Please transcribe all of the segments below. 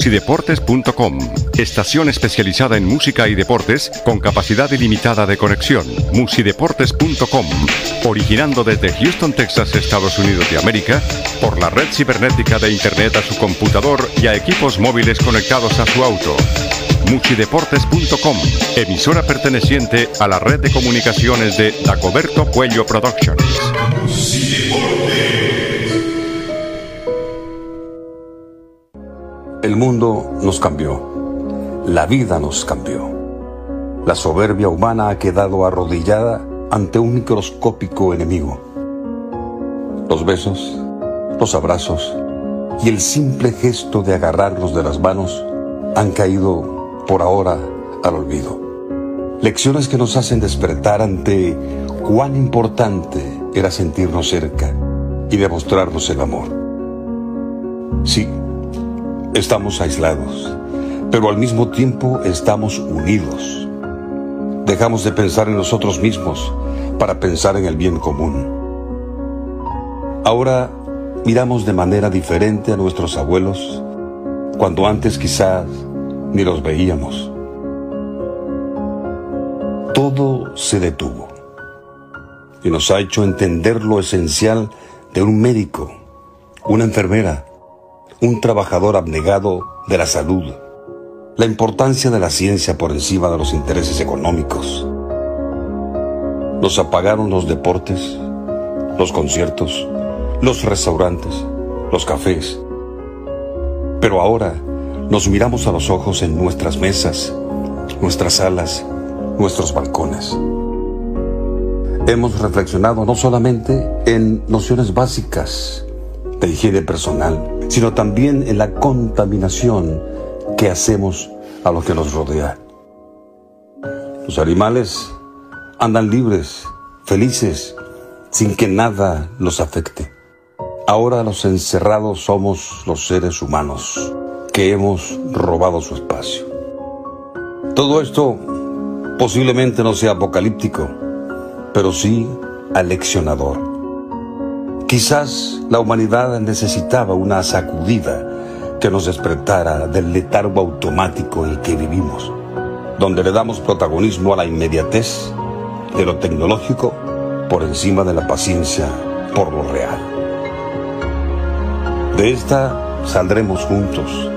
Musideportes.com, estación especializada en música y deportes con capacidad ilimitada de conexión. Musideportes.com, originando desde Houston, Texas, Estados Unidos de América, por la red cibernética de Internet a su computador y a equipos móviles conectados a su auto. Musideportes.com, emisora perteneciente a la red de comunicaciones de Dacoberto Puello Productions. El mundo nos cambió. La vida nos cambió. La soberbia humana ha quedado arrodillada ante un microscópico enemigo. Los besos, los abrazos y el simple gesto de agarrarnos de las manos han caído por ahora al olvido. Lecciones que nos hacen despertar ante cuán importante era sentirnos cerca y demostrarnos el amor. Sí, Estamos aislados, pero al mismo tiempo estamos unidos. Dejamos de pensar en nosotros mismos para pensar en el bien común. Ahora miramos de manera diferente a nuestros abuelos, cuando antes quizás ni los veíamos. Todo se detuvo y nos ha hecho entender lo esencial de un médico, una enfermera, un trabajador abnegado de la salud, la importancia de la ciencia por encima de los intereses económicos. Nos apagaron los deportes, los conciertos, los restaurantes, los cafés. Pero ahora nos miramos a los ojos en nuestras mesas, nuestras salas, nuestros balcones. Hemos reflexionado no solamente en nociones básicas de higiene personal, sino también en la contaminación que hacemos a lo que nos rodea. Los animales andan libres, felices, sin que nada los afecte. Ahora los encerrados somos los seres humanos que hemos robado su espacio. Todo esto posiblemente no sea apocalíptico, pero sí aleccionador. Quizás la humanidad necesitaba una sacudida que nos despertara del letargo automático en que vivimos, donde le damos protagonismo a la inmediatez de lo tecnológico por encima de la paciencia por lo real. De esta saldremos juntos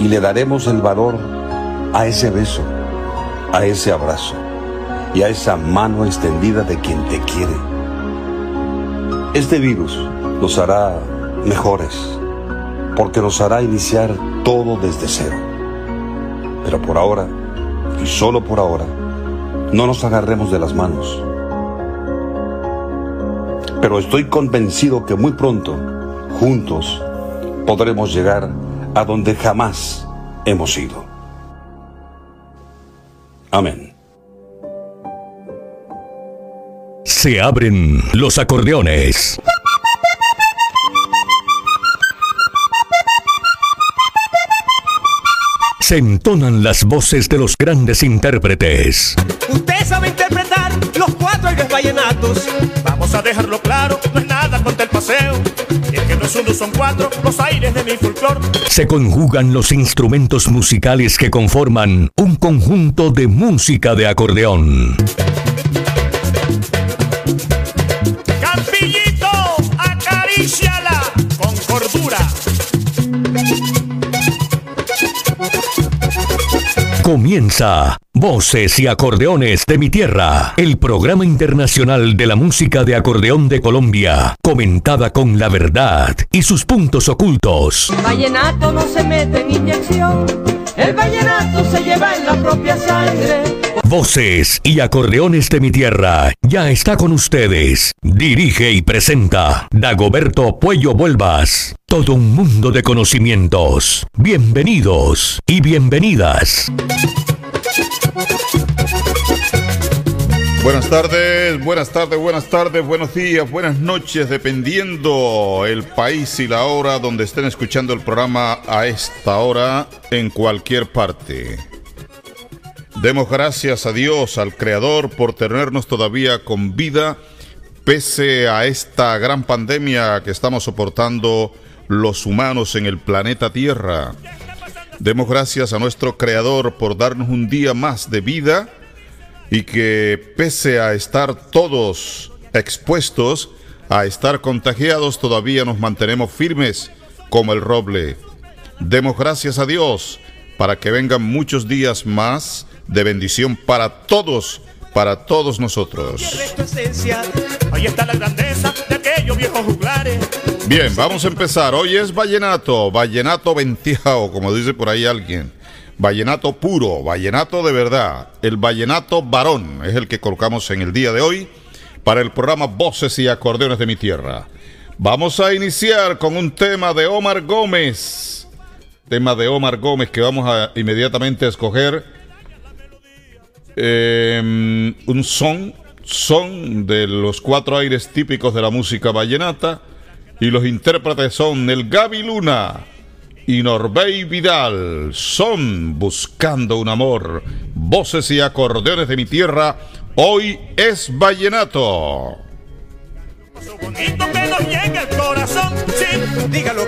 y le daremos el valor a ese beso, a ese abrazo y a esa mano extendida de quien te quiere este virus nos hará mejores, porque nos hará iniciar todo desde cero. Pero por ahora, y solo por ahora, no nos agarremos de las manos. Pero estoy convencido que muy pronto, juntos, podremos llegar a donde jamás hemos ido. Amén. Se abren los acordeones. Se entonan las voces de los grandes intérpretes. Usted sabe interpretar los cuatro aires vallenatos. Vamos a dejarlo claro, no es nada contra el paseo. Es que no es uno, son cuatro los aires de mi folclor. Se conjugan los instrumentos musicales que conforman un conjunto de música de acordeón. Comienza Voces y Acordeones de mi Tierra, el programa internacional de la música de acordeón de Colombia, comentada con la verdad y sus puntos ocultos. Vallenato no se mete en inyección, el vallenato se lleva en la propia sangre. Voces y Acordeones de mi Tierra, ya está con ustedes. Dirige y presenta Dagoberto Puello Vuelvas. Todo un mundo de conocimientos. Bienvenidos y bienvenidas. Buenas tardes, buenas tardes, buenas tardes, buenos días, buenas noches, dependiendo el país y la hora donde estén escuchando el programa a esta hora en cualquier parte. Demos gracias a Dios, al Creador, por tenernos todavía con vida, pese a esta gran pandemia que estamos soportando los humanos en el planeta Tierra. Demos gracias a nuestro Creador por darnos un día más de vida y que pese a estar todos expuestos a estar contagiados, todavía nos mantenemos firmes como el roble. Demos gracias a Dios para que vengan muchos días más de bendición para todos, para todos nosotros. Ahí está la grandeza de aquellos viejos juglares. Bien, vamos a empezar. Hoy es vallenato, vallenato venteado, como dice por ahí alguien. Vallenato puro, vallenato de verdad. El vallenato varón es el que colocamos en el día de hoy para el programa Voces y Acordeones de mi Tierra. Vamos a iniciar con un tema de Omar Gómez. Tema de Omar Gómez que vamos a inmediatamente escoger. Em, un son, son de los cuatro aires típicos de la música vallenata. Y los intérpretes son el Gaby Luna y Norbey Vidal. Son buscando un amor. Voces y acordeones de mi tierra Hoy es Vallenato. que nos el corazón, sí, dígalo.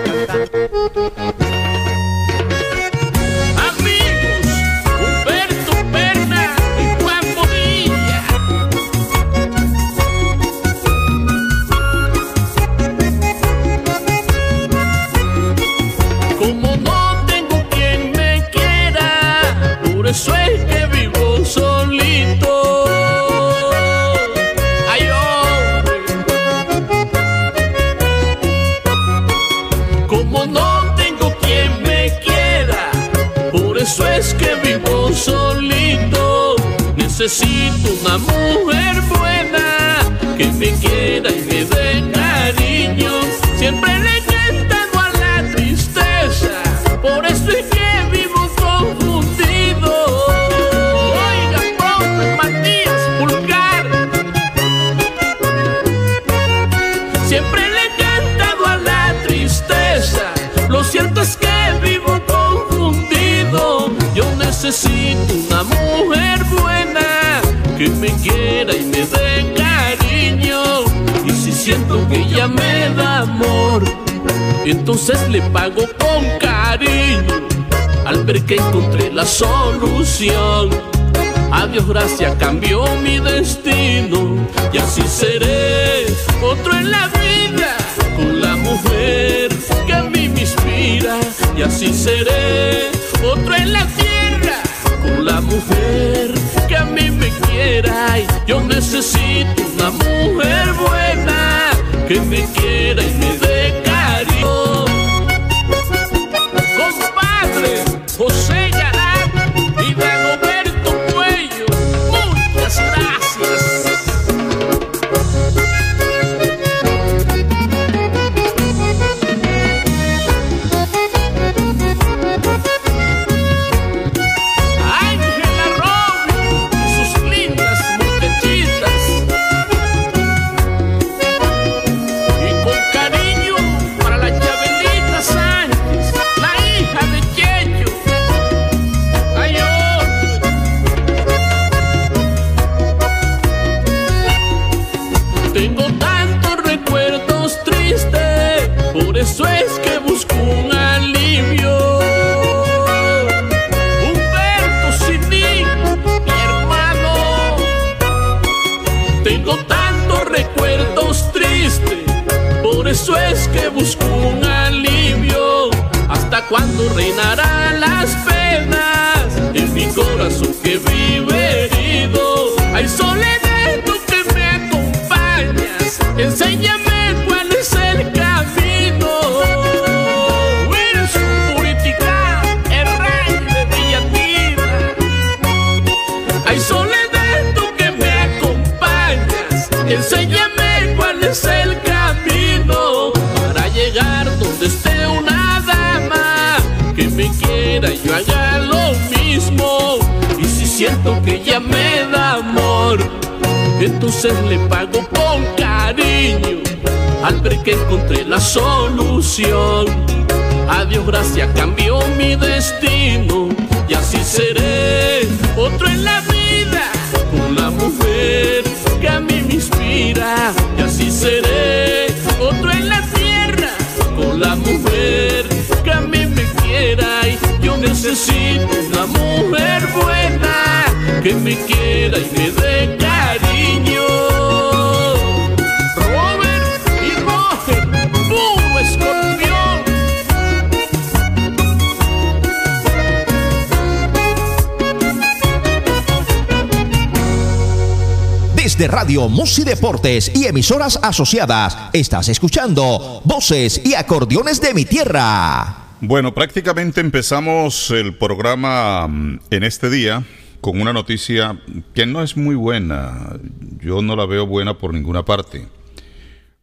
Una mujer buena que me quiera y me dé cariño. Siempre le he cantado a la tristeza, por eso es que vivo confundido. Oiga, profe Matías Pulgar. Siempre le he cantado a la tristeza. Lo cierto es que vivo confundido. Yo necesito una mujer que me quiera y me dé cariño. Y si siento que ella me da amor, entonces le pago con cariño. Al ver que encontré la solución. Adiós, gracias, cambió mi destino y así seré otro en la vida con la mujer que a mí me inspira y así seré otro en la tierra con la mujer a mí me quiera yo necesito una mujer buena que me quiera y me dé siento que ella me da amor, entonces le pago con cariño al ver que encontré la solución. Adiós, gracias, cambió mi destino y así seré otro en la vida con la mujer que a mí me inspira y así seré necesito una mujer buena que me quiera y me dé cariño. Robert y escorpión. Desde Radio Musi Deportes y emisoras asociadas, estás escuchando Voces y Acordeones de mi Tierra. Bueno, prácticamente empezamos el programa mm, en este día con una noticia que no es muy buena. Yo no la veo buena por ninguna parte.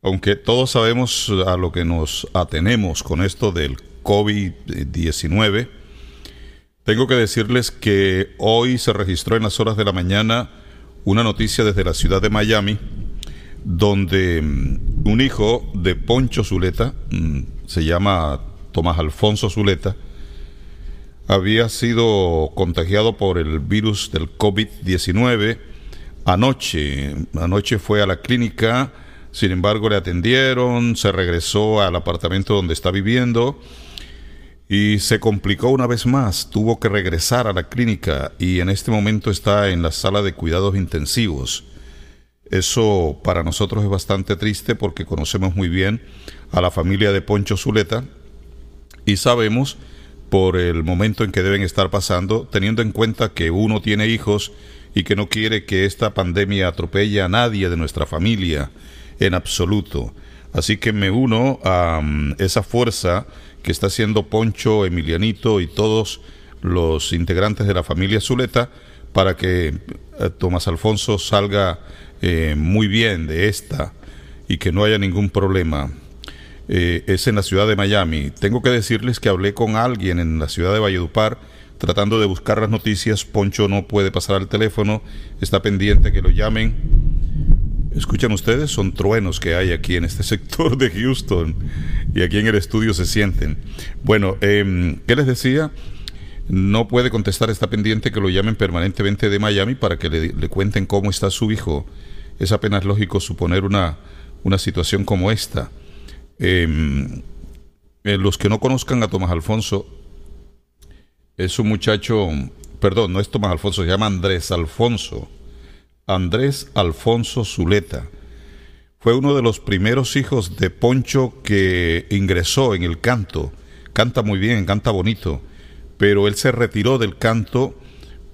Aunque todos sabemos a lo que nos atenemos con esto del COVID-19, tengo que decirles que hoy se registró en las horas de la mañana una noticia desde la ciudad de Miami, donde mm, un hijo de Poncho Zuleta, mm, se llama Tomás Alfonso Zuleta, había sido contagiado por el virus del COVID-19 anoche. Anoche fue a la clínica, sin embargo le atendieron, se regresó al apartamento donde está viviendo y se complicó una vez más, tuvo que regresar a la clínica y en este momento está en la sala de cuidados intensivos. Eso para nosotros es bastante triste porque conocemos muy bien a la familia de Poncho Zuleta y sabemos por el momento en que deben estar pasando, teniendo en cuenta que uno tiene hijos y que no quiere que esta pandemia atropelle a nadie de nuestra familia en absoluto. Así que me uno a um, esa fuerza que está haciendo Poncho, Emilianito y todos los integrantes de la familia Zuleta para que eh, Tomás Alfonso salga eh, muy bien de esta y que no haya ningún problema. Eh, es en la ciudad de Miami. Tengo que decirles que hablé con alguien en la ciudad de Valledupar tratando de buscar las noticias. Poncho no puede pasar al teléfono, está pendiente que lo llamen Escuchan ustedes, son truenos que hay aquí en este sector de Houston y aquí en el estudio se sienten. Bueno, eh, ¿qué les decía? No puede contestar, está pendiente que lo llamen permanentemente de Miami para que le, le cuenten cómo está su hijo. Es apenas lógico suponer una, una situación como esta. Eh, los que no conozcan a Tomás Alfonso, es un muchacho, perdón, no es Tomás Alfonso, se llama Andrés Alfonso Andrés Alfonso Zuleta. Fue uno de los primeros hijos de Poncho que ingresó en el canto. Canta muy bien, canta bonito, pero él se retiró del canto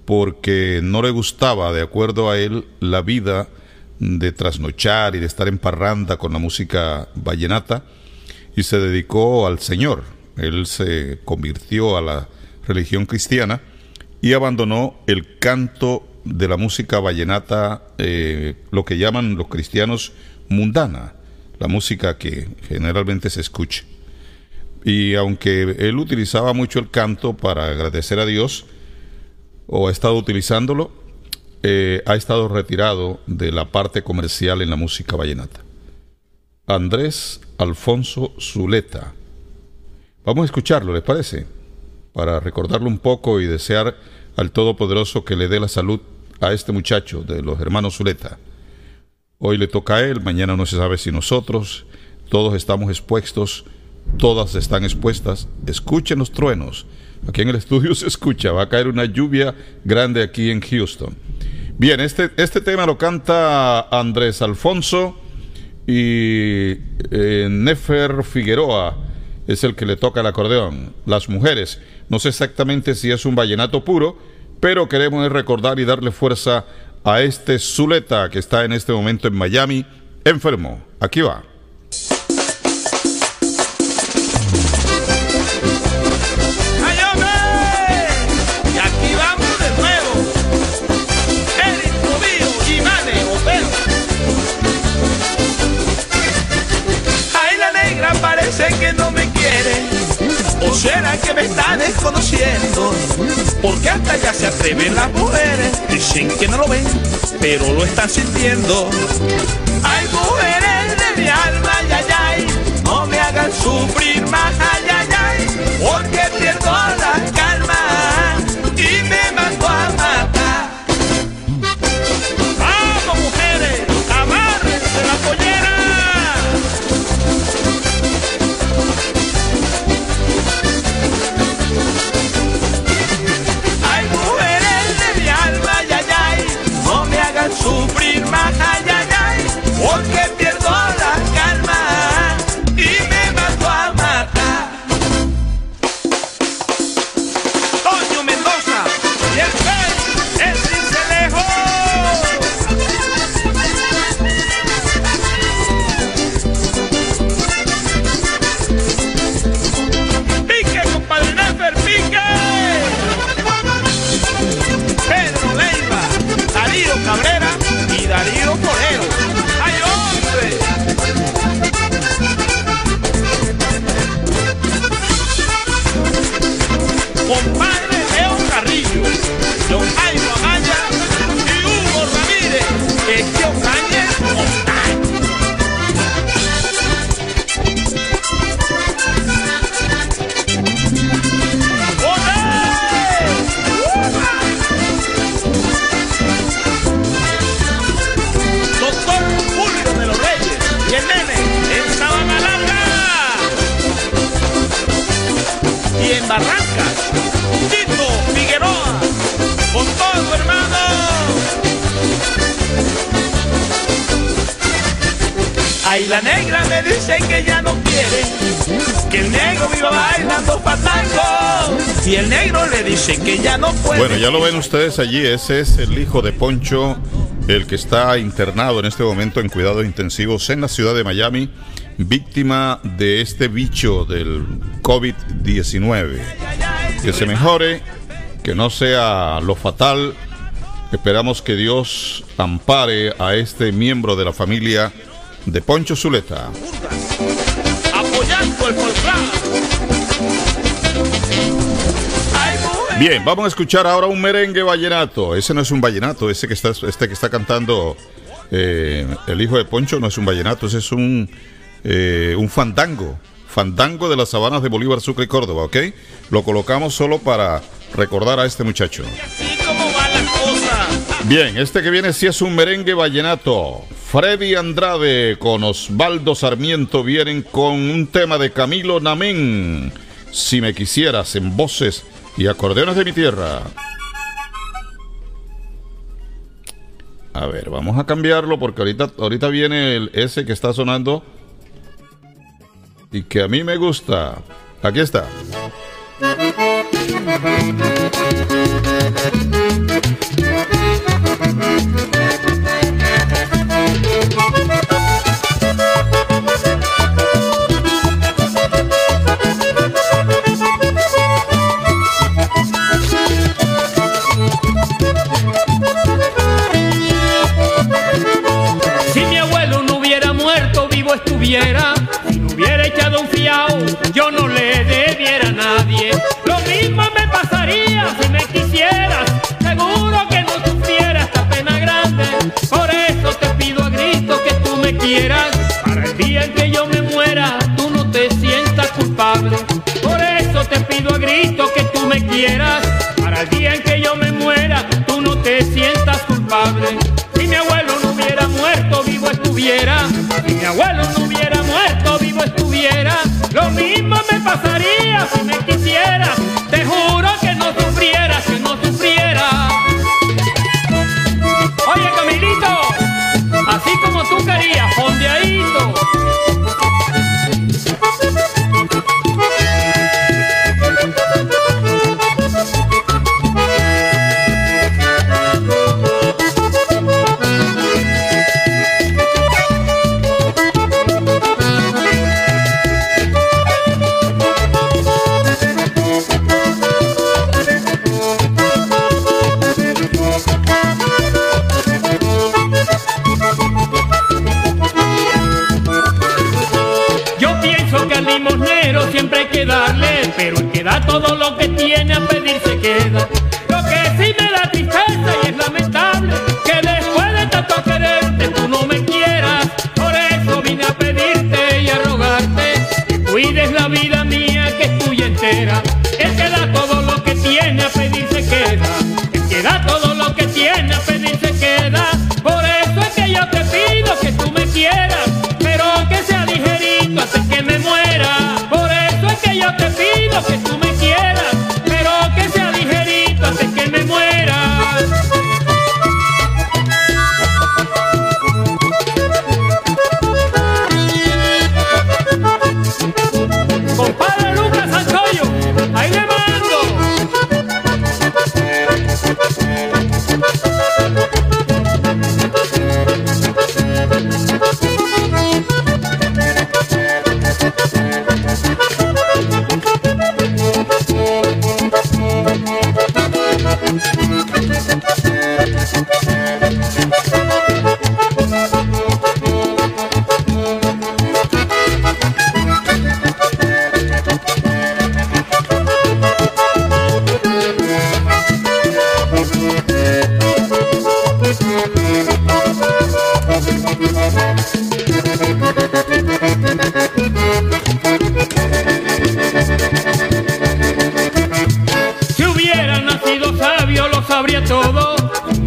porque no le gustaba, de acuerdo a él, la vida de trasnochar y de estar en parranda con la música vallenata y se dedicó al Señor. Él se convirtió a la religión cristiana y abandonó el canto de la música vallenata, eh, lo que llaman los cristianos mundana, la música que generalmente se escucha. Y aunque él utilizaba mucho el canto para agradecer a Dios, o ha estado utilizándolo, eh, ha estado retirado de la parte comercial en la música vallenata. Andrés Alfonso Zuleta. Vamos a escucharlo, ¿les parece? Para recordarlo un poco y desear al Todopoderoso que le dé la salud a este muchacho de los hermanos Zuleta. Hoy le toca a él, mañana no se sabe si nosotros, todos estamos expuestos, todas están expuestas. Escuchen los truenos. Aquí en el estudio se escucha, va a caer una lluvia grande aquí en Houston. Bien, este, este tema lo canta Andrés Alfonso y eh, Nefer Figueroa es el que le toca el acordeón. Las mujeres, no sé exactamente si es un vallenato puro, pero queremos recordar y darle fuerza a este Zuleta que está en este momento en Miami, enfermo. Aquí va. Será que me está desconociendo? Porque hasta ya se atreven las mujeres. Dicen que no lo ven, pero lo están sintiendo. Hay mujeres de mi alma, ay, ay. No me hagan sufrir más, ay, ay, ya lo ven ustedes allí, ese es el hijo de Poncho, el que está internado en este momento en cuidados intensivos en la ciudad de Miami, víctima de este bicho del COVID-19. Que se mejore, que no sea lo fatal. Esperamos que Dios ampare a este miembro de la familia de Poncho Zuleta. Bien, vamos a escuchar ahora un merengue vallenato. Ese no es un vallenato, ese que está, este que está cantando eh, el hijo de Poncho no es un vallenato, ese es un, eh, un fandango. Fandango de las sabanas de Bolívar, Sucre y Córdoba, ¿ok? Lo colocamos solo para recordar a este muchacho. Bien, este que viene sí es un merengue vallenato. Freddy Andrade con Osvaldo Sarmiento vienen con un tema de Camilo Namén. Si me quisieras en voces y acordeones de mi tierra. A ver, vamos a cambiarlo porque ahorita, ahorita viene el ese que está sonando y que a mí me gusta. Aquí está. Si no hubiera echado un fiao, yo no le debiera a nadie. Lo mismo me pasaría si me quisieras, seguro que no sufriera esta pena grande. Por eso te pido a grito que tú me quieras, para el día en que yo me muera, tú no te sientas culpable. Por eso te pido a grito que tú me quieras, para el día en que yo me muera, tú no te sientas culpable. Si mi abuelo no hubiera muerto, vivo estuviera. Lo mismo me pasaría si me quisiera. Te juro que no sufriera, que no sufriera. Oye, Camilito, así como tú querías, fondeadito.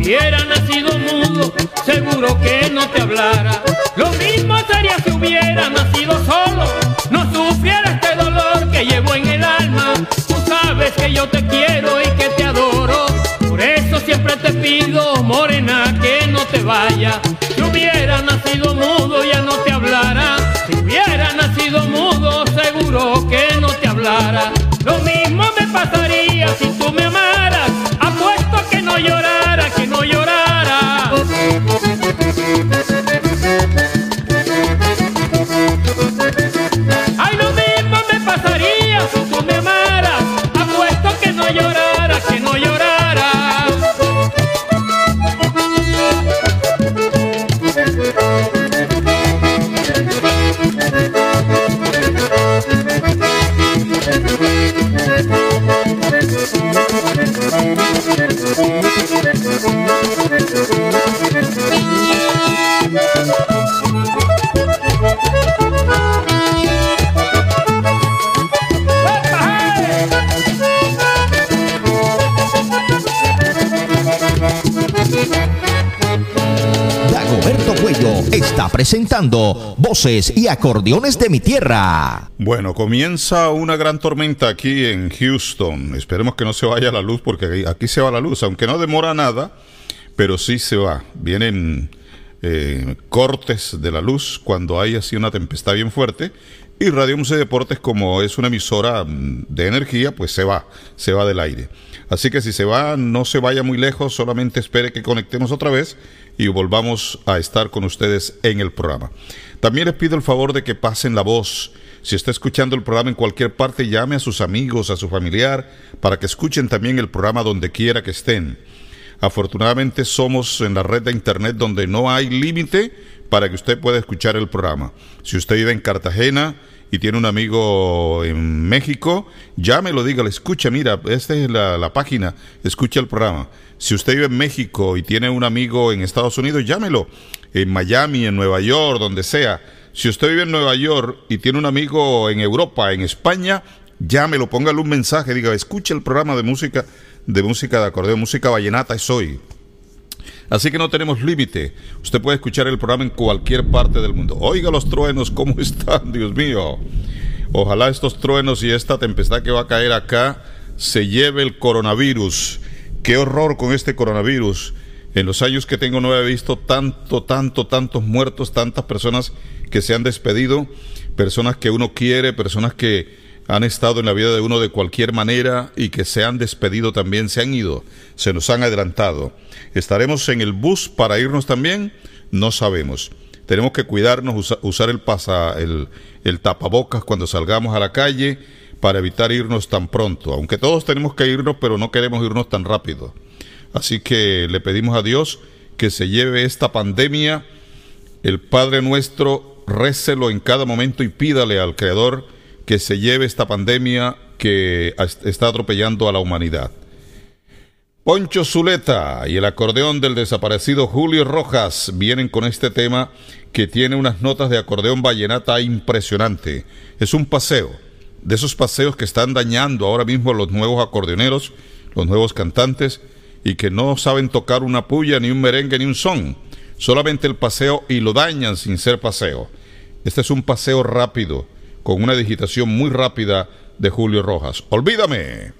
Hubiera nacido mudo, seguro que no te hablara. Lo mismo sería si hubiera nacido solo, no sufriera este dolor que llevo en el alma. Tú sabes que yo te quiero y que te adoro. Por eso siempre te pido, morena, que no te vayas. Si hubiera nacido mudo, ya no te hablara. Si hubiera nacido mudo, seguro que no te hablara. Lo mismo me pasaría si tú me amaras. Apuesto a que no llorara, está presentando Voces y Acordeones de mi Tierra. Bueno, comienza una gran tormenta aquí en Houston. Esperemos que no se vaya la luz porque aquí- se va la luz, aunque no demora nada, pero sí se va. Vienen eh, cortes de la luz cuando hay así una tempestad bien fuerte. Y Radio Museo Deportes, como es una emisora mm, de energía, pues se va, se va del aire. Así que si se va, no se vaya muy lejos, solamente espere que conectemos otra vez y volvamos a estar con ustedes en el programa. También les pido el favor de que pasen la voz. Si está escuchando el programa en cualquier parte, llame a sus amigos, a su familiar, para que escuchen también el programa donde quiera que estén. Afortunadamente somos en la red de internet donde no hay límite para que usted pueda escuchar el programa. Si usted vive en Cartagena y tiene un amigo en México, llámelo, dígale, escucha, mira, esta es la, la página, escucha el programa. Si usted vive en México y tiene un amigo en Estados Unidos, llámelo, en Miami, en Nueva York, donde sea. Si usted vive en Nueva York y tiene un amigo en Europa, en España, llámelo, póngale un mensaje, diga, escucha el programa de música, de música de acordeón, música vallenata es hoy. Así que no tenemos límite. Usted puede escuchar el programa en cualquier parte del mundo. Oiga los truenos, ¿cómo están? Dios mío. Ojalá estos truenos y esta tempestad que va a caer acá se lleve el coronavirus. Qué horror con este coronavirus. En los años que tengo no he visto tanto, tanto, tantos muertos, tantas personas que se han despedido, personas que uno quiere, personas que han estado en la vida de uno de cualquier manera y que se han despedido también, se han ido, se nos han adelantado. ¿Estaremos en el bus para irnos también? No sabemos. Tenemos que cuidarnos, usa- usar el, pasa, el tapabocas cuando salgamos a la calle para evitar irnos tan pronto. Aunque todos tenemos que irnos, pero no queremos irnos tan rápido. Así que le pedimos a Dios que se lleve esta pandemia. El Padre nuestro, récelo en cada momento y pídale al Creador que se lleve esta pandemia que está atropellando a la humanidad. Poncho Zuleta y el acordeón del desaparecido Julio Rojas vienen con este tema que tiene unas notas de acordeón vallenata impresionante. Es un paseo, de esos paseos que están dañando ahora mismo a los nuevos acordeoneros, los nuevos cantantes, y que no saben tocar una puya, ni un merengue, ni un son. Solamente el paseo y lo dañan sin ser paseo. Este es un paseo rápido, con una digitación muy rápida de Julio Rojas. Olvídame.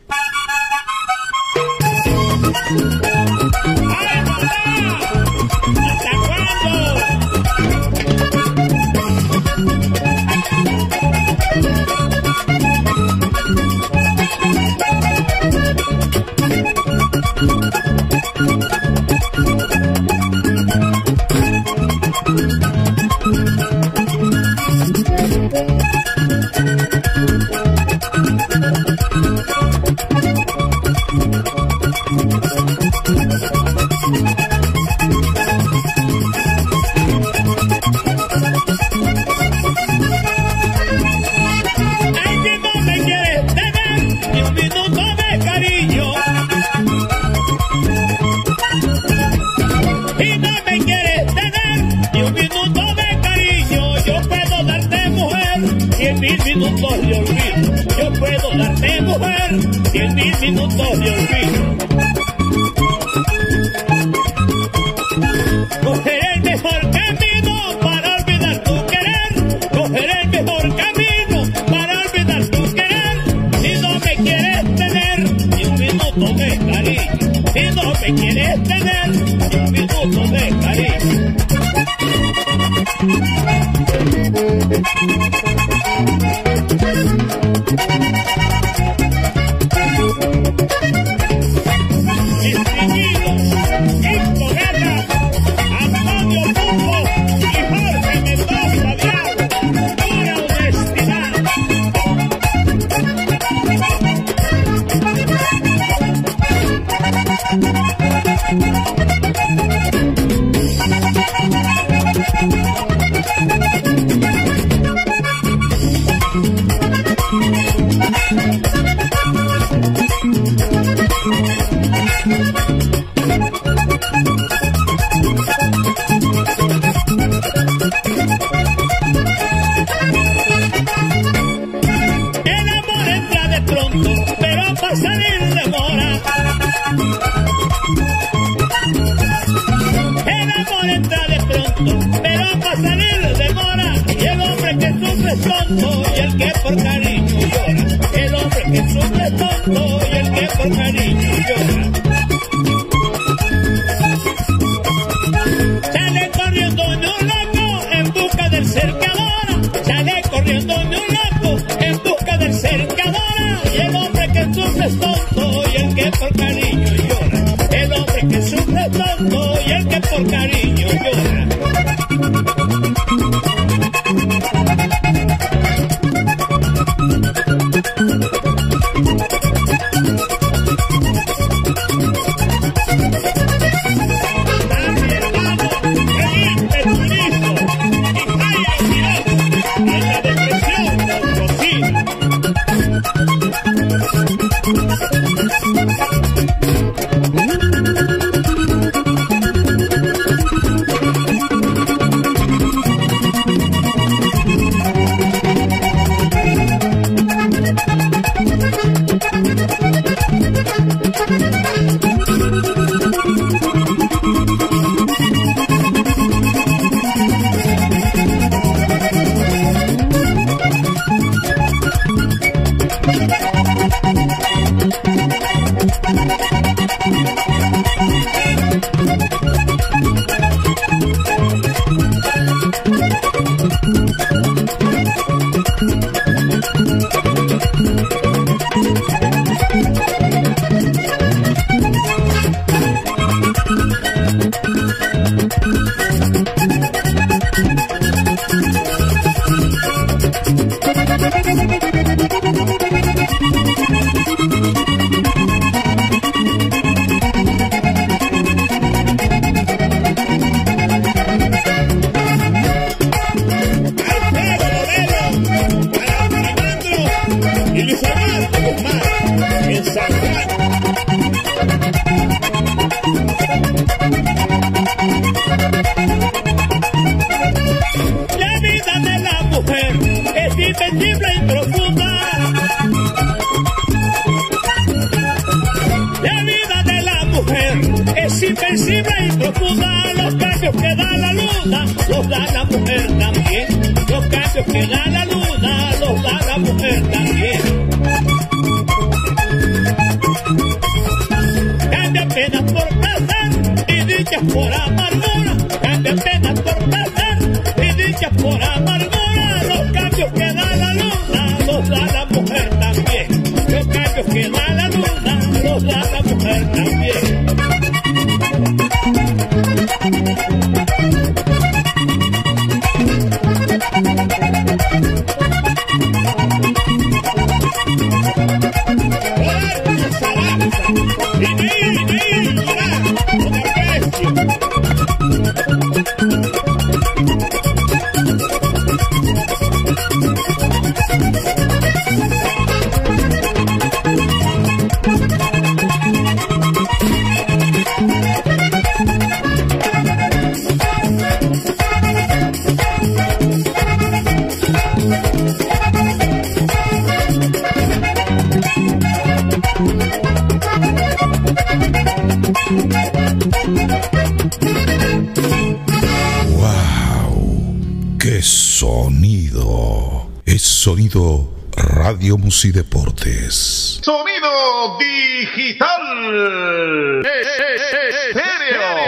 Radio Musideportes. Sonido digital.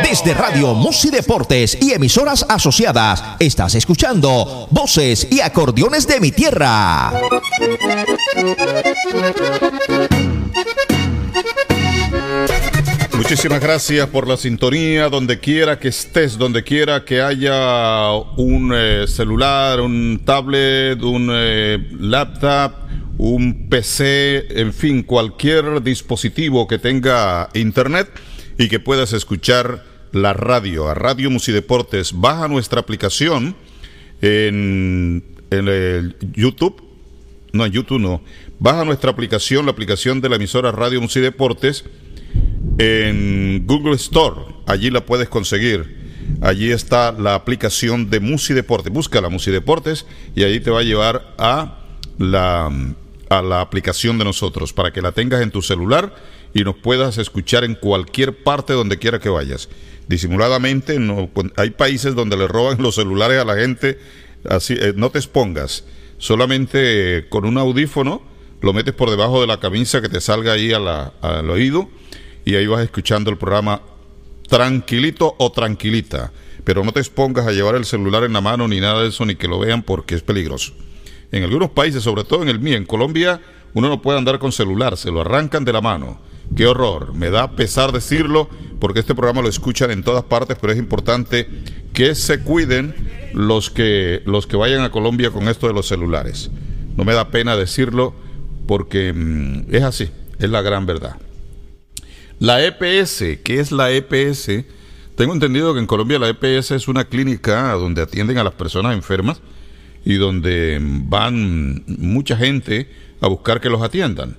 Desde Radio Musideportes y emisoras asociadas, estás escuchando Voces y Acordeones de mi Tierra. Muchísimas gracias por la sintonía, donde quiera que estés, donde quiera que haya un eh, celular, un tablet, un eh, laptop, un PC, en fin, cualquier dispositivo que tenga internet y que puedas escuchar la radio, a Radio Musideportes. Baja nuestra aplicación en, el YouTube, no, en YouTube no, baja nuestra aplicación, la aplicación de la emisora Radio Musideportes en Google Store. Allí la puedes conseguir. Allí está la aplicación de Musi Deportes. Busca la Musi Deportes y allí te va a llevar a la, a la aplicación de nosotros para que la tengas en tu celular y nos puedas escuchar en cualquier parte donde quiera que vayas. Disimuladamente, no, hay países donde le roban los celulares a la gente. Así, eh, no te expongas. Solamente eh, con un audífono lo metes por debajo de la camisa que te salga ahí a la, al oído y ahí vas escuchando el programa tranquilito o tranquilita. Pero no te expongas a llevar el celular en la mano ni nada de eso, ni que lo vean porque es peligroso. En algunos países, sobre todo en el mío, en Colombia, uno no puede andar con celular, se lo arrancan de la mano. Qué horror, me da pesar decirlo porque este programa lo escuchan en todas partes, pero es importante que se cuiden los que, los que vayan a Colombia con esto de los celulares. No me da pena decirlo porque mmm, es así, es la gran verdad. La EPS, ¿qué es la EPS? Tengo entendido que en Colombia la EPS es una clínica donde atienden a las personas enfermas y donde van mucha gente a buscar que los atiendan.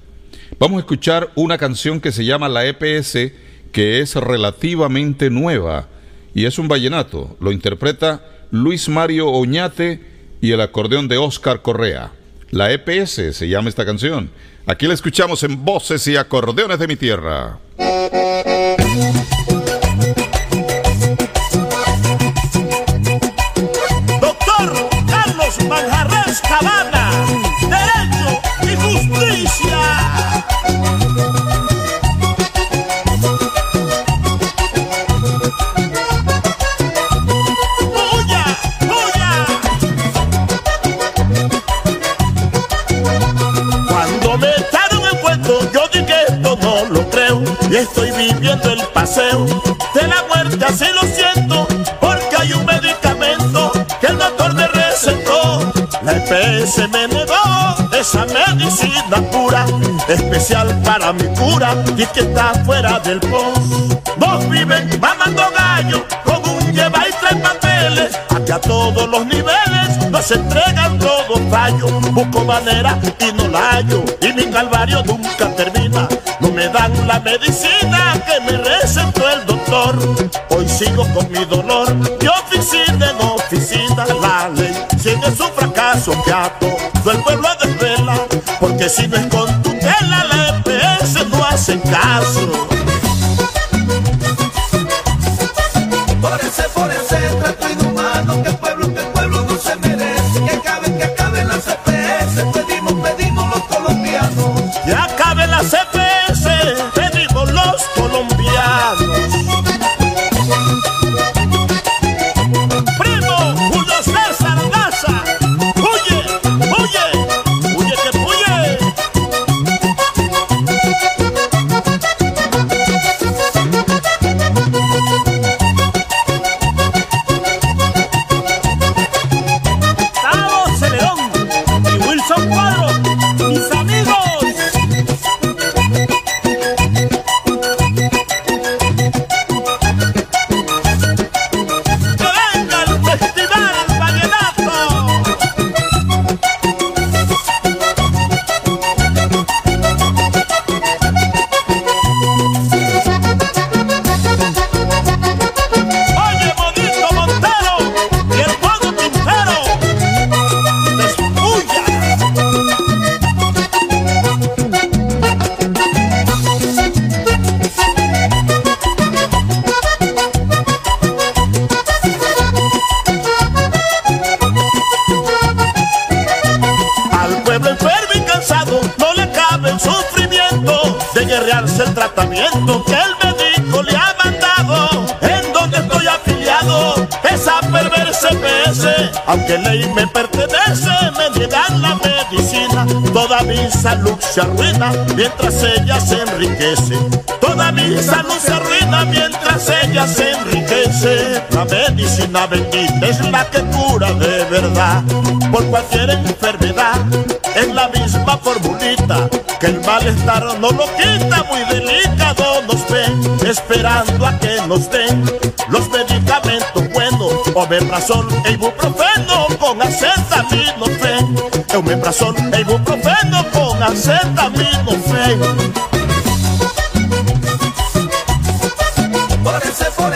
Vamos a escuchar una canción que se llama La EPS, que es relativamente nueva y es un vallenato. Lo interpreta Luis Mario Oñate y el acordeón de Oscar Correa. La EPS se llama esta canción. Aquí la escuchamos en Voces y Acordeones de mi Tierra. Manjarres Cabana, Derecho y Justicia. Cuando me echaron el cuento, yo dije esto no lo creo. Y estoy viviendo el paseo de la muerte, así lo siento, porque hay un medicamento que el doctor me recetó. La EPS me negó esa medicina pura, especial para mi cura y que está fuera del post. Vos viven mamando gallo con un lleva y tres papeles, aquí a todos los niveles nos entregan todo fallo. Busco manera y no la hallo, y mi calvario nunca termina. No me dan la medicina que me recetó el doctor. Hoy sigo con mi dolor, su fracaso que a pueblo desvela. Porque si no es con tutela, la EPS no hacen caso. Por ese, por ese tratamiento que el médico le ha mandado, en donde estoy afiliado, esa perversa EPS, aunque ley me pertenece, me niegan la medicina, toda mi salud se arruina mientras ella se enriquece, toda mi salud se arruina mientras ella se enriquece, la medicina bendita es la que cura de verdad, por cualquier enfermedad, es la misma formulita, que el malestar no lo quita, muy esperando a que nos den los medicamentos buenos, omeprazol e ibuprofeno con acetaminofén, omeprazol e ibuprofeno con acetaminofén. Por ese, por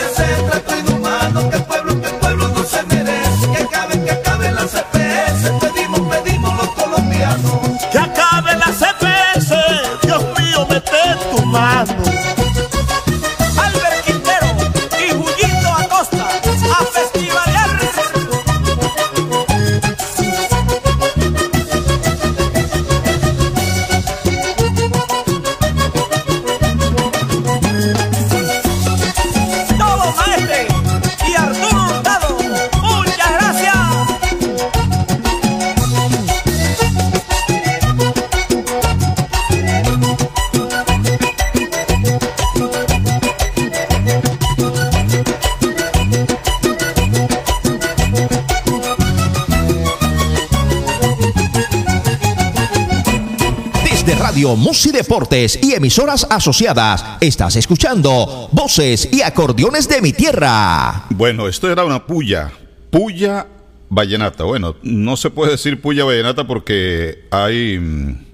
Radio Musi Deportes y emisoras asociadas, estás escuchando Voces y Acordeones de mi Tierra. Bueno, esto era una puya. Puya vallenata. Bueno, no se puede decir puya vallenata porque hay mm,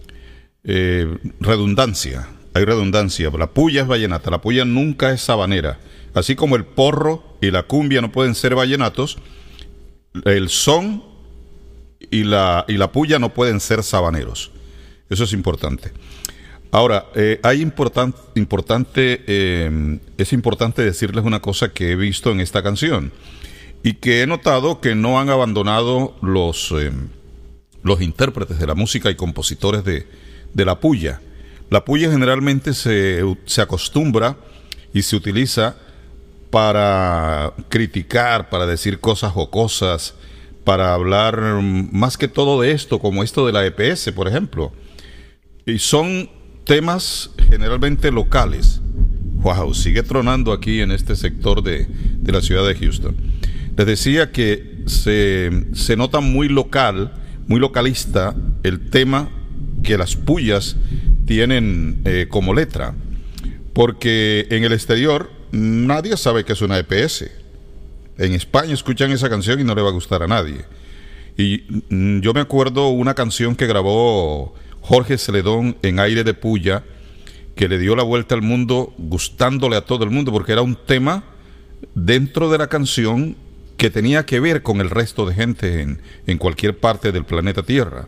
eh, redundancia. Hay redundancia. La puya es vallenata. La puya nunca es sabanera. Así como el porro y la cumbia no pueden ser vallenatos, el son y la, y la puya no pueden ser sabaneros. Eso es importante. Ahora, eh, hay importan- importante, eh, es importante decirles una cosa que he visto en esta canción y que he notado que no han abandonado los, eh, los intérpretes de la música y compositores de, de la puya. La puya generalmente se, se acostumbra y se utiliza para criticar, para decir cosas jocosas, para hablar más que todo de esto, como esto de la EPS, por ejemplo. Y son temas generalmente locales. Wow, sigue tronando aquí en este sector de, de la ciudad de Houston. Les decía que se, se nota muy local, muy localista el tema que las pullas tienen eh, como letra. Porque en el exterior nadie sabe que es una EPS. En España escuchan esa canción y no le va a gustar a nadie. Y mm, yo me acuerdo una canción que grabó Jorge Celedón en Aire de Puya, que le dio la vuelta al mundo gustándole a todo el mundo, porque era un tema dentro de la canción que tenía que ver con el resto de gente en, en cualquier parte del planeta Tierra.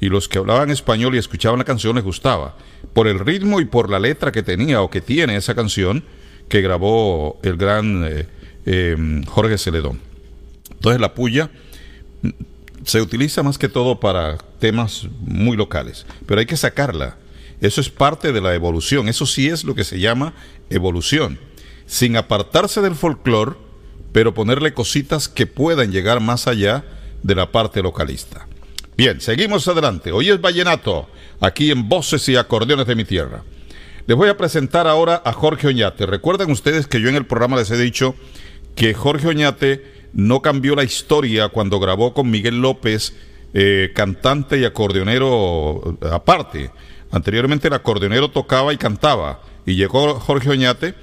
Y los que hablaban español y escuchaban la canción les gustaba, por el ritmo y por la letra que tenía o que tiene esa canción que grabó el gran eh, eh, Jorge Celedón. Entonces la puya mm, se utiliza más que todo para temas muy locales, pero hay que sacarla. Eso es parte de la evolución, eso sí es lo que se llama evolución, sin apartarse del folclore, pero ponerle cositas que puedan llegar más allá de la parte localista. Bien, seguimos adelante. Hoy es Vallenato, aquí en Voces y Acordeones de mi Tierra. Les voy a presentar ahora a Jorge Oñate. Recuerden ustedes que yo en el programa les he dicho que Jorge Oñate no cambió la historia cuando grabó con Miguel López, eh, cantante y acordeonero aparte. Anteriormente el acordeonero tocaba y cantaba. Y llegó Jorge Oñate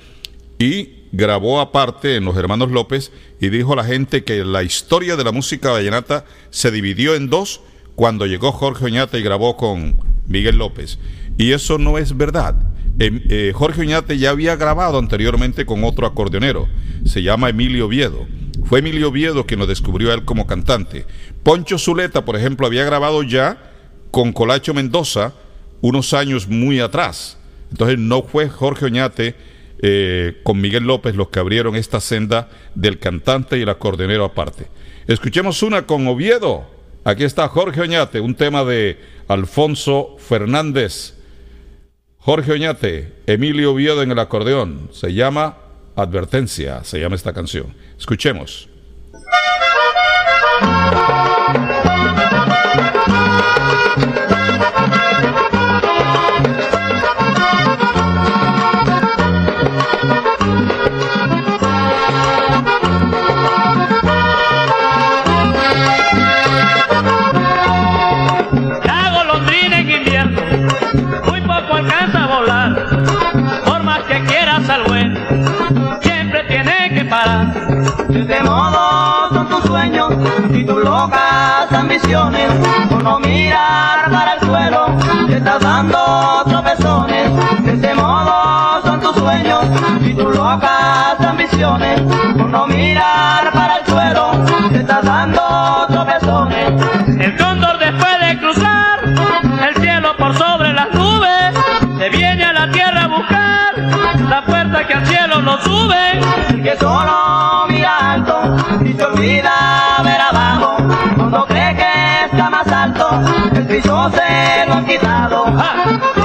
y grabó aparte en Los Hermanos López y dijo a la gente que la historia de la música vallenata se dividió en dos cuando llegó Jorge Oñate y grabó con Miguel López. Y eso no es verdad. Em- eh, Jorge Oñate ya había grabado anteriormente con otro acordeonero, se llama Emilio Oviedo. Fue Emilio Oviedo quien lo descubrió a él como cantante. Poncho Zuleta, por ejemplo, había grabado ya con Colacho Mendoza unos años muy atrás. Entonces no fue Jorge Oñate eh, con Miguel López los que abrieron esta senda del cantante y el acordeonero aparte. Escuchemos una con Oviedo. Aquí está Jorge Oñate, un tema de Alfonso Fernández. Jorge Oñate, Emilio Oviedo en el acordeón. Se llama Advertencia, se llama esta canción. Escuchemos. De este modo son tus sueños y tus locas ambiciones. Por no que al cielo no sube. Que solo mira alto y se olvida ver abajo. Cuando cree que está más alto, el piso se lo han quitado. Oye,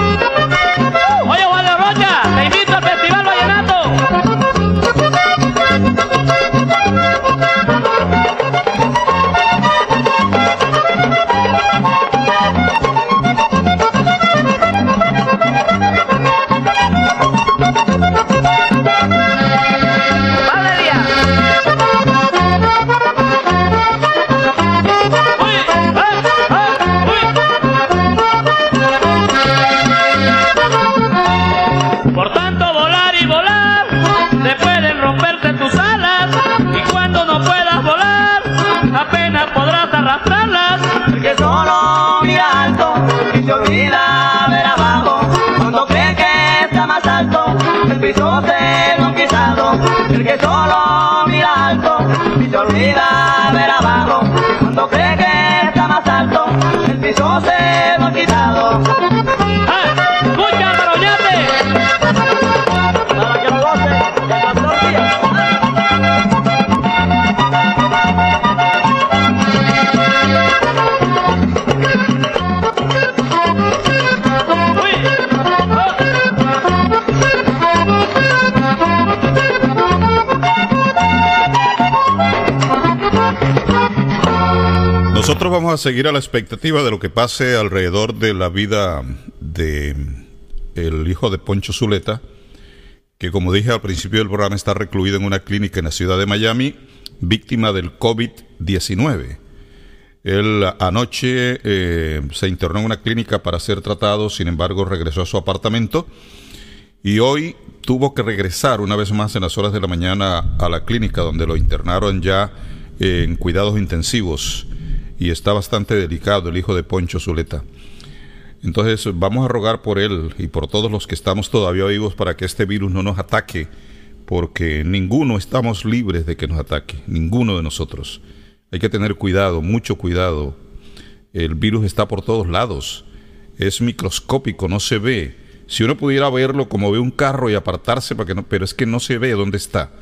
piso se lo han quitado. Nosotros vamos a seguir a la expectativa de lo que pase alrededor de la vida de el hijo de Poncho Zuleta, que como dije al principio del programa está recluido en una clínica en la ciudad de Miami, víctima del COVID-19. Él anoche eh, se internó en una clínica para ser tratado, sin embargo regresó a su apartamento y hoy tuvo que regresar una vez más en las horas de la mañana a la clínica donde lo internaron ya eh, en cuidados intensivos y está bastante delicado el hijo de Poncho Zuleta. Entonces vamos a rogar por él y por todos los que estamos todavía vivos para que este virus no nos ataque, porque ninguno estamos libres de que nos ataque, ninguno de nosotros. Hay que tener cuidado, mucho cuidado. El virus está por todos lados, es microscópico, no se ve. Si uno pudiera verlo como ve un carro y apartarse, para que no, pero es que no se ve dónde está,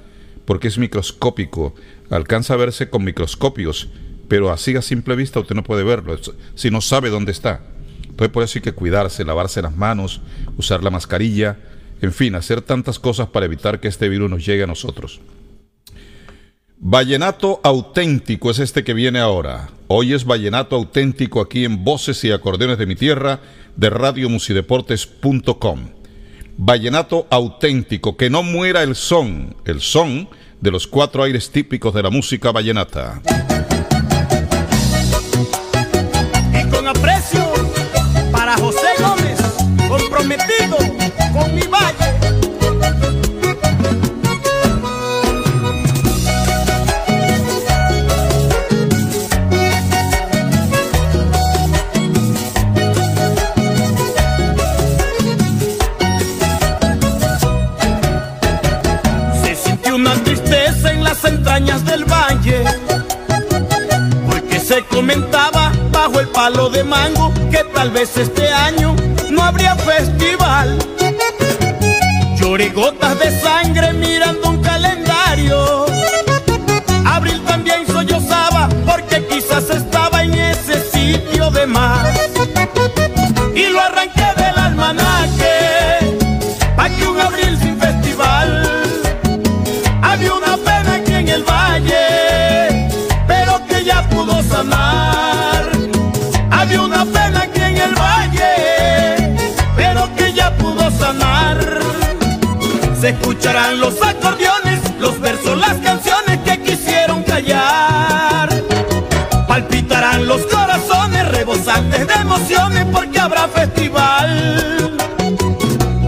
porque es microscópico, alcanza a verse con microscopios, pero así a simple vista usted no puede verlo, si no sabe dónde está. Entonces por eso hay que cuidarse, lavarse las manos, usar la mascarilla, en fin, hacer tantas cosas para evitar que este virus nos llegue a nosotros. Vallenato auténtico es este que viene ahora. Hoy es Vallenato auténtico aquí en Voces y Acordeones de mi Tierra de radiomusideportes.com. Vallenato auténtico, que no muera el son, el son de los cuatro aires típicos de la música vallenata. Con mi valle. Se sintió una tristeza en las entrañas del valle porque se comentaba bajo el palo de mango que tal vez este año no habría festival. Lloré gotas de sangre mirando un calendario. Abril también sollozaba porque quizás estaba en ese sitio de más. Y lo arranqué del escucharán los acordeones, los versos, las canciones que quisieron callar. Palpitarán los corazones rebosantes de emociones porque habrá festival.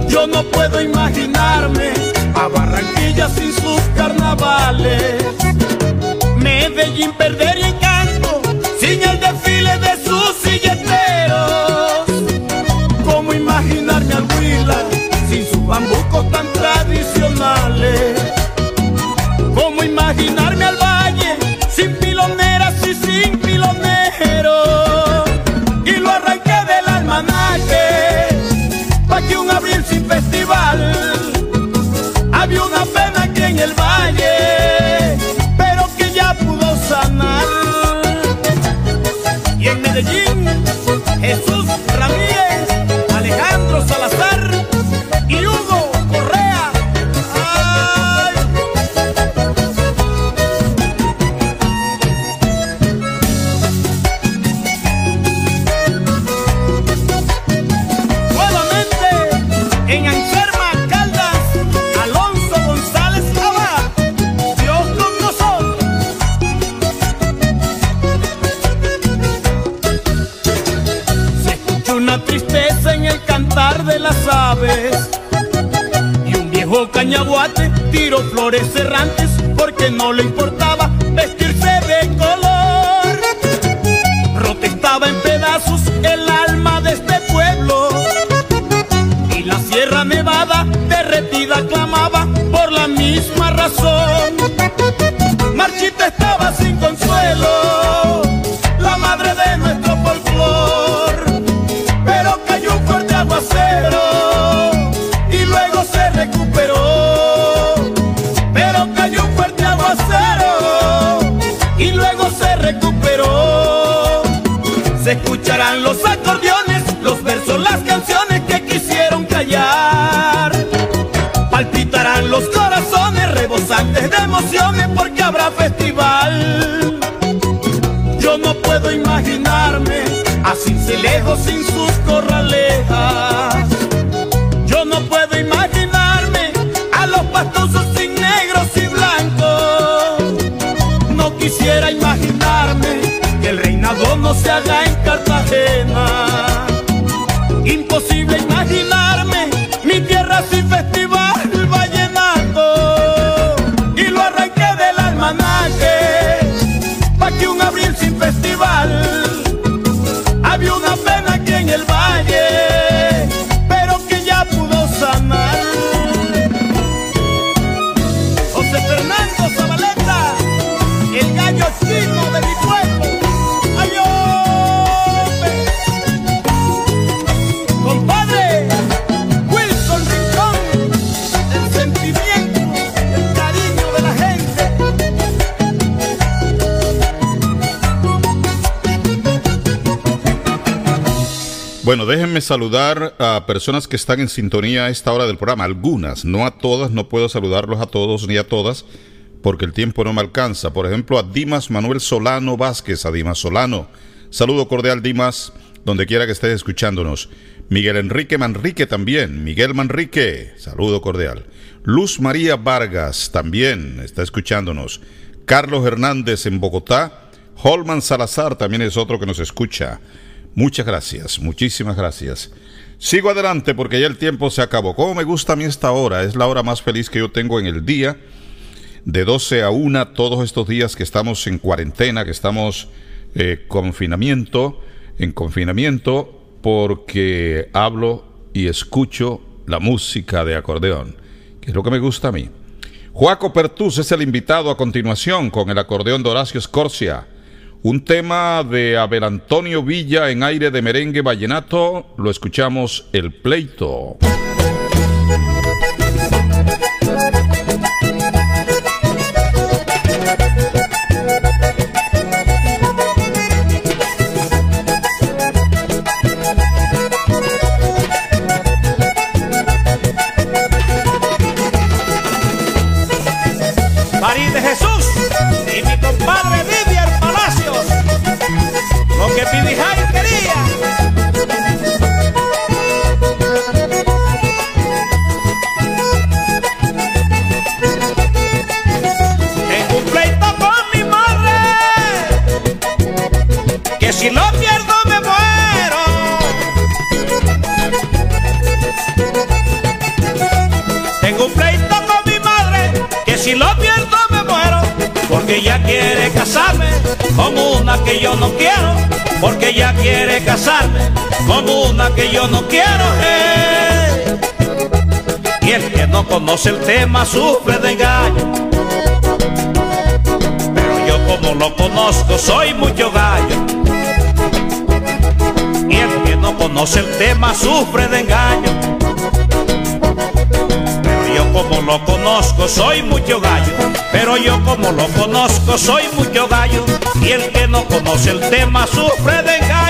Yo no puedo imaginarme a Barranquilla sin sus carnavales. Medellín perdería errantes porque no le importaba a Cincelejo sin sus corralejas. Yo no puedo imaginarme a los pastosos sin negros y blancos. No quisiera imaginarme que el reinado no se haga en Bueno, déjenme saludar a personas que están en sintonía a esta hora del programa. Algunas, no a todas, no puedo saludarlos a todos ni a todas porque el tiempo no me alcanza. Por ejemplo, a Dimas Manuel Solano Vázquez, a Dimas Solano. Saludo cordial, Dimas, donde quiera que estés escuchándonos. Miguel Enrique Manrique también. Miguel Manrique, saludo cordial. Luz María Vargas también está escuchándonos. Carlos Hernández en Bogotá. Holman Salazar también es otro que nos escucha. Muchas gracias, muchísimas gracias. Sigo adelante porque ya el tiempo se acabó. Como me gusta a mí esta hora, es la hora más feliz que yo tengo en el día. De 12 a 1, todos estos días que estamos en cuarentena, que estamos eh, confinamiento, en confinamiento, porque hablo y escucho la música de acordeón, que es lo que me gusta a mí. Juaco Pertus es el invitado a continuación con el acordeón de Horacio Scorcia. Un tema de Abel Antonio Villa en aire de merengue vallenato, lo escuchamos El Pleito. Con una que yo no quiero. eh. Y el que no conoce el tema sufre de engaño. Pero yo como lo conozco soy mucho gallo. Y el que no conoce el tema sufre de engaño. Pero yo como lo conozco soy mucho gallo. Pero yo como lo conozco soy mucho gallo. Y el que no conoce el tema sufre de engaño.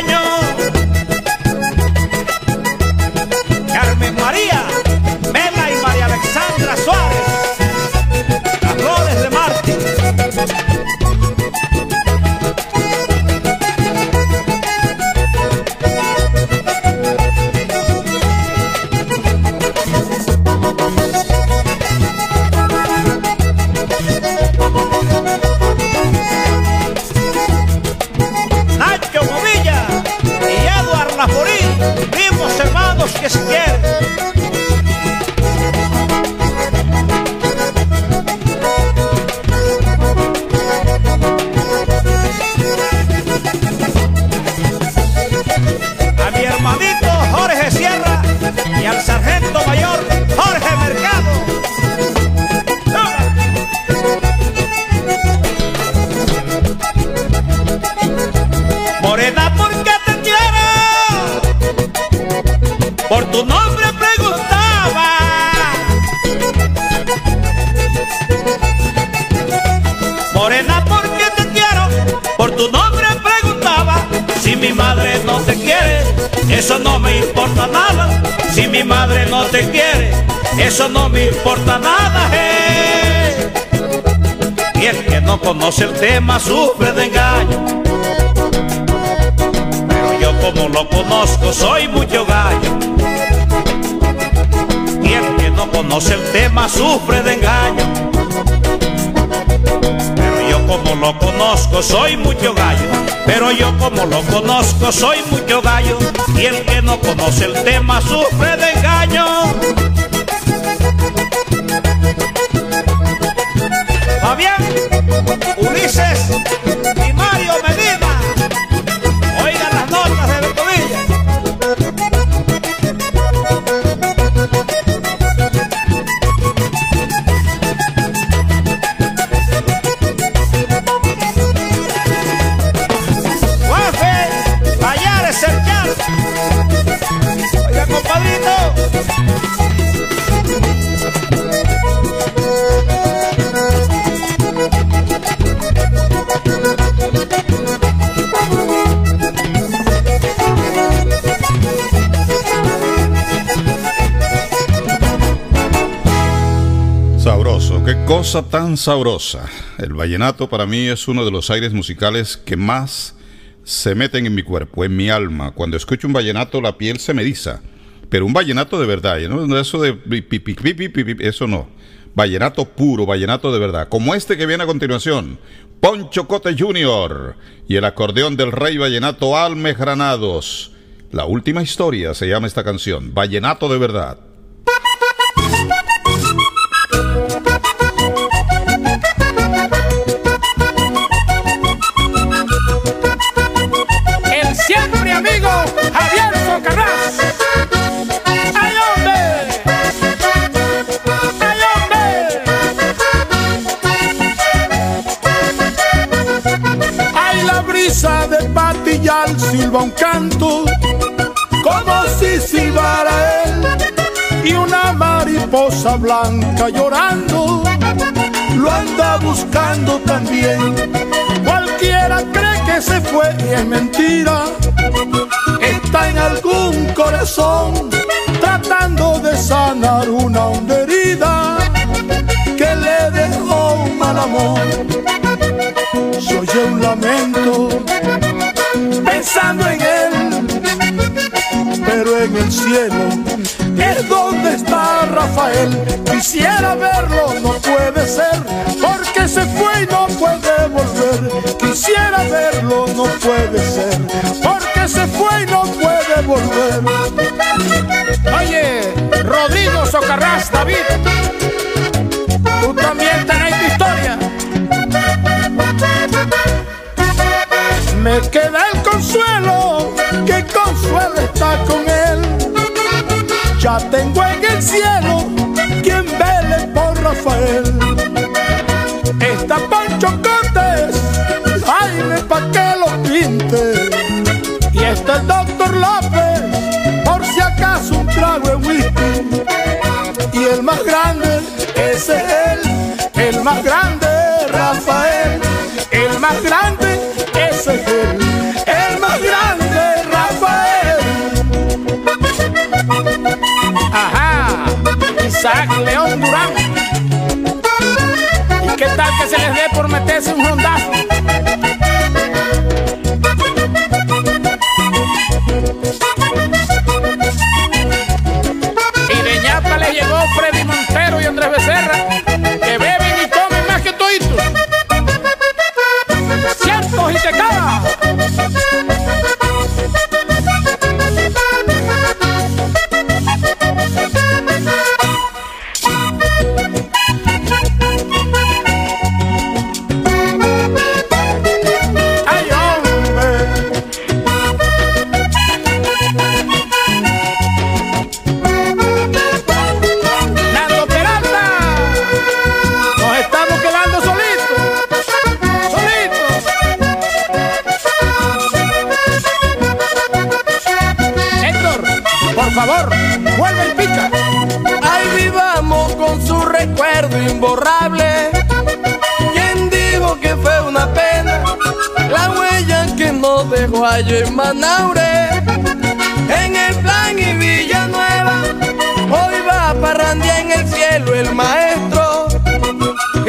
Eso no me importa nada. Si mi madre no te quiere, eso no me importa nada. eh. Y el que no conoce el tema sufre de engaño. Pero yo como lo conozco soy mucho gallo. Y el que no conoce el tema sufre de engaño. Lo conozco soy mucho gallo. Pero yo como lo conozco soy mucho gallo. Y el que no conoce el tema sufre de engaño. Fabián, Ulises cosa tan sabrosa. El vallenato para mí es uno de los aires musicales que más se meten en mi cuerpo, en mi alma. Cuando escucho un vallenato la piel se me eriza. Pero un vallenato de verdad, ¿no? Eso de pi, pi, pi, pi, pi, pi, pi, eso no. Vallenato puro, vallenato de verdad. Como este que viene a continuación. Poncho Cote Jr. y el acordeón del rey vallenato Almes Granados. La última historia se llama esta canción. Vallenato de verdad. Brisa de patillal silba un canto, como si silbara él, y una mariposa blanca llorando, lo anda buscando también. Cualquiera cree que se fue y es mentira, está en algún corazón, tratando de sanar una honda herida que le dejó un mal amor se oye un lamento pensando en él, pero en el cielo es donde está Rafael. Quisiera verlo, no puede ser, porque se fue y no puede volver. Quisiera verlo, no puede ser, porque se fue y no puede volver. Oye, Rodrigo Socarrás, David. Tú también tenés tu historia. Me queda el consuelo, que consuelo está con él. Ya tengo en el cielo quien vele por Rafael. Está Pancho Cortés, Jaime pa' que lo pinte. Y está el doctor León Durán. ¿Y qué tal que se les dé por meterse un rondazo? Allá en Manaure. En el plan y Villanueva. Hoy va a parrandear en el cielo el maestro.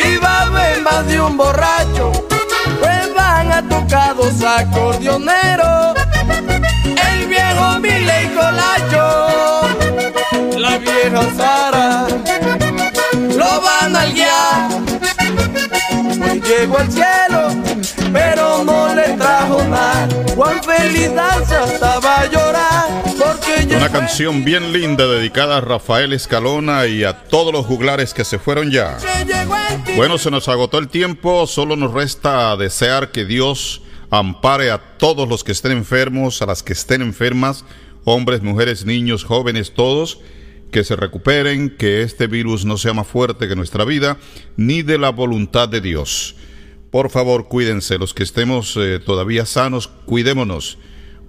Y va a haber más de un borracho. Pues van a tocar dos acordeoneros. El viejo Miley Colacho. La vieja Sara. Lo van a guiar. Hoy llegó al cielo, feliz estaba llorar porque Una canción bien linda dedicada a Rafael Escalona y a todos los juglares que se fueron ya. Bueno, se nos agotó el tiempo, solo nos resta desear que Dios ampare a todos los que estén enfermos, a las que estén enfermas, hombres, mujeres, niños, jóvenes, todos, que se recuperen, que este virus no sea más fuerte que nuestra vida, ni de la voluntad de Dios. Por favor, cuídense, los que estemos eh, todavía sanos, cuidémonos.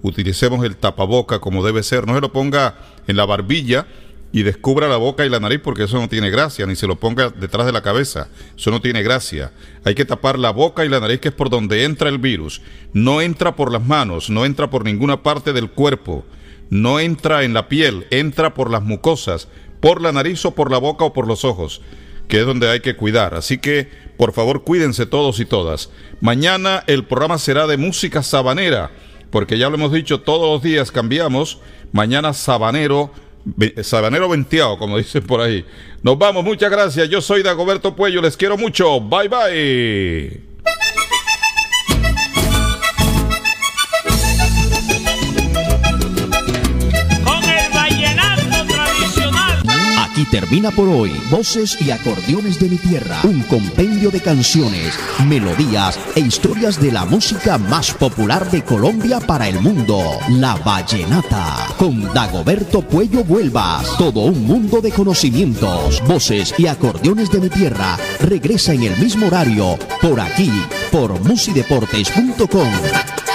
Utilicemos el tapaboca como debe ser. No se lo ponga en la barbilla y descubra la boca y la nariz porque eso no tiene gracia, ni se lo ponga detrás de la cabeza. Eso no tiene gracia. Hay que tapar la boca y la nariz que es por donde entra el virus. No entra por las manos, no entra por ninguna parte del cuerpo. No entra en la piel, entra por las mucosas, por la nariz o por la boca o por los ojos, que es donde hay que cuidar. Así que, por favor, cuídense todos y todas. Mañana el programa será de música sabanera, porque ya lo hemos dicho, todos los días cambiamos. Mañana sabanero, sabanero venteado, como dicen por ahí. Nos vamos, muchas gracias. Yo soy Dagoberto Puello, les quiero mucho. Bye bye. Aquí termina por hoy. Voces y Acordeones de mi Tierra, un compendio de canciones, melodías e historias de la música más popular de Colombia para el mundo, la vallenata, con Dagoberto Puello Vuelvas, todo un mundo de conocimientos, Voces y Acordeones de mi Tierra, regresa en el mismo horario, por aquí, por musideportes.com.